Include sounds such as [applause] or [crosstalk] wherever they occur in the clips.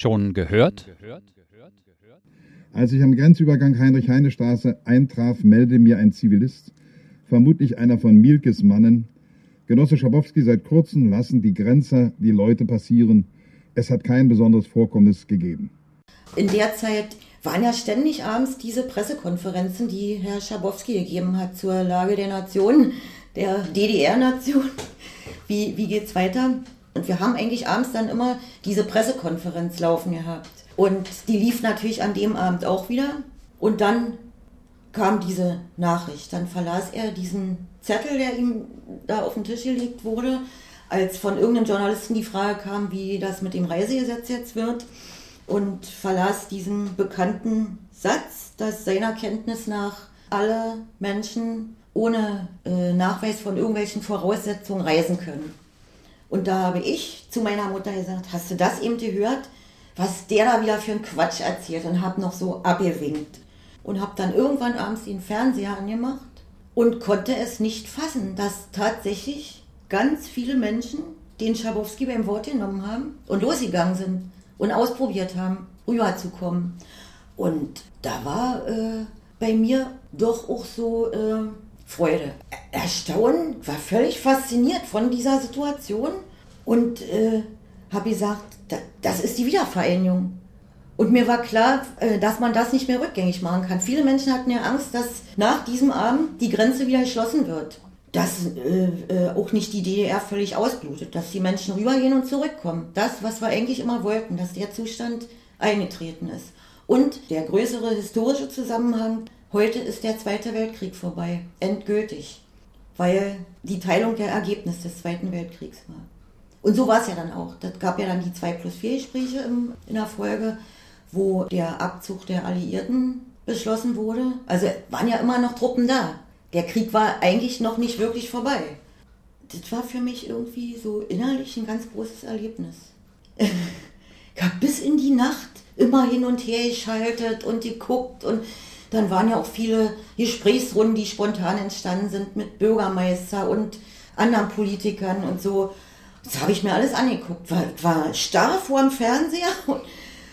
Schon gehört? Als ich am Grenzübergang Heinrich-Heine-Straße eintraf, meldete mir ein Zivilist, vermutlich einer von Mielkes Mannen, Genosse Schabowski, seit kurzem lassen die Grenzer die Leute passieren. Es hat kein besonderes Vorkommnis gegeben. In der Zeit waren ja ständig abends diese Pressekonferenzen, die Herr Schabowski gegeben hat zur Lage der Nation, der DDR-Nation. Wie, wie geht's weiter? Und wir haben eigentlich abends dann immer diese Pressekonferenz laufen gehabt. Und die lief natürlich an dem Abend auch wieder. Und dann kam diese Nachricht. Dann verlas er diesen Zettel, der ihm da auf den Tisch gelegt wurde, als von irgendeinem Journalisten die Frage kam, wie das mit dem Reisegesetz jetzt wird. Und verlas diesen bekannten Satz, dass seiner Kenntnis nach alle Menschen ohne äh, Nachweis von irgendwelchen Voraussetzungen reisen können. Und da habe ich zu meiner Mutter gesagt, hast du das eben gehört, was der da wieder für einen Quatsch erzählt und habe noch so abgewinkt. Und habe dann irgendwann abends den Fernseher angemacht und konnte es nicht fassen, dass tatsächlich ganz viele Menschen den Schabowski beim Wort genommen haben und losgegangen sind und ausprobiert haben, rüberzukommen. Und da war äh, bei mir doch auch so äh, Freude. Erstaunen, war völlig fasziniert von dieser Situation und äh, habe gesagt, da, das ist die Wiedervereinigung. Und mir war klar, äh, dass man das nicht mehr rückgängig machen kann. Viele Menschen hatten ja Angst, dass nach diesem Abend die Grenze wieder geschlossen wird. Dass äh, äh, auch nicht die DDR völlig ausblutet, dass die Menschen rübergehen und zurückkommen. Das, was wir eigentlich immer wollten, dass der Zustand eingetreten ist. Und der größere historische Zusammenhang, Heute ist der Zweite Weltkrieg vorbei, endgültig, weil die Teilung der Ergebnisse des Zweiten Weltkriegs war. Und so war es ja dann auch. Das gab ja dann die 2 plus 4 Gespräche in der Folge, wo der Abzug der Alliierten beschlossen wurde. Also waren ja immer noch Truppen da. Der Krieg war eigentlich noch nicht wirklich vorbei. Das war für mich irgendwie so innerlich ein ganz großes Erlebnis. [laughs] ich habe bis in die Nacht immer hin und her geschaltet und geguckt und dann waren ja auch viele Gesprächsrunden, die spontan entstanden sind mit Bürgermeister und anderen Politikern und so. Das habe ich mir alles angeguckt. War, war starr vor dem Fernseher [laughs] und,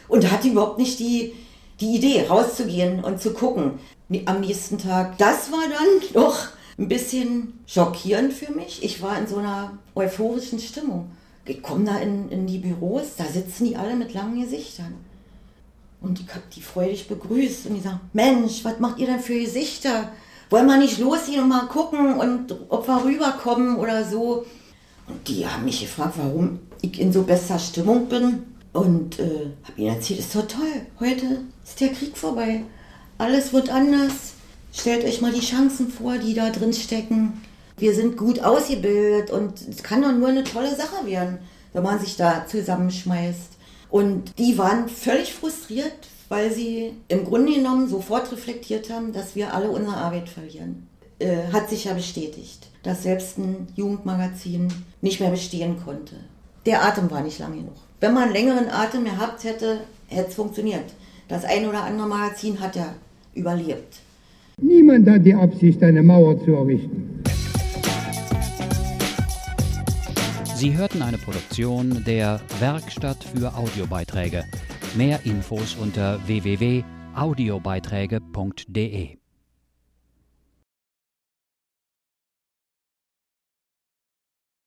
und hatte überhaupt nicht die, die Idee, rauszugehen und zu gucken am nächsten Tag. Das war dann [laughs] doch ein bisschen schockierend für mich. Ich war in so einer euphorischen Stimmung. Ich komme da in, in die Büros, da sitzen die alle mit langen Gesichtern. Und ich habe die freudig begrüßt und die sagen, Mensch, was macht ihr denn für Gesichter? Wollen wir nicht losgehen und mal gucken und ob wir rüberkommen oder so? Und die haben mich gefragt, warum ich in so bester Stimmung bin. Und äh, habe ihnen erzählt, ist doch toll, heute ist der Krieg vorbei. Alles wird anders. Stellt euch mal die Chancen vor, die da drin stecken. Wir sind gut ausgebildet und es kann doch nur eine tolle Sache werden, wenn man sich da zusammenschmeißt. Und die waren völlig frustriert, weil sie im Grunde genommen sofort reflektiert haben, dass wir alle unsere Arbeit verlieren. Äh, hat sich ja bestätigt, dass selbst ein Jugendmagazin nicht mehr bestehen konnte. Der Atem war nicht lang genug. Wenn man einen längeren Atem gehabt hätte, hätte es funktioniert. Das ein oder andere Magazin hat ja überlebt. Niemand hat die Absicht, eine Mauer zu errichten. Sie hörten eine Produktion der Werkstatt für Audiobeiträge. Mehr Infos unter www.audiobeiträge.de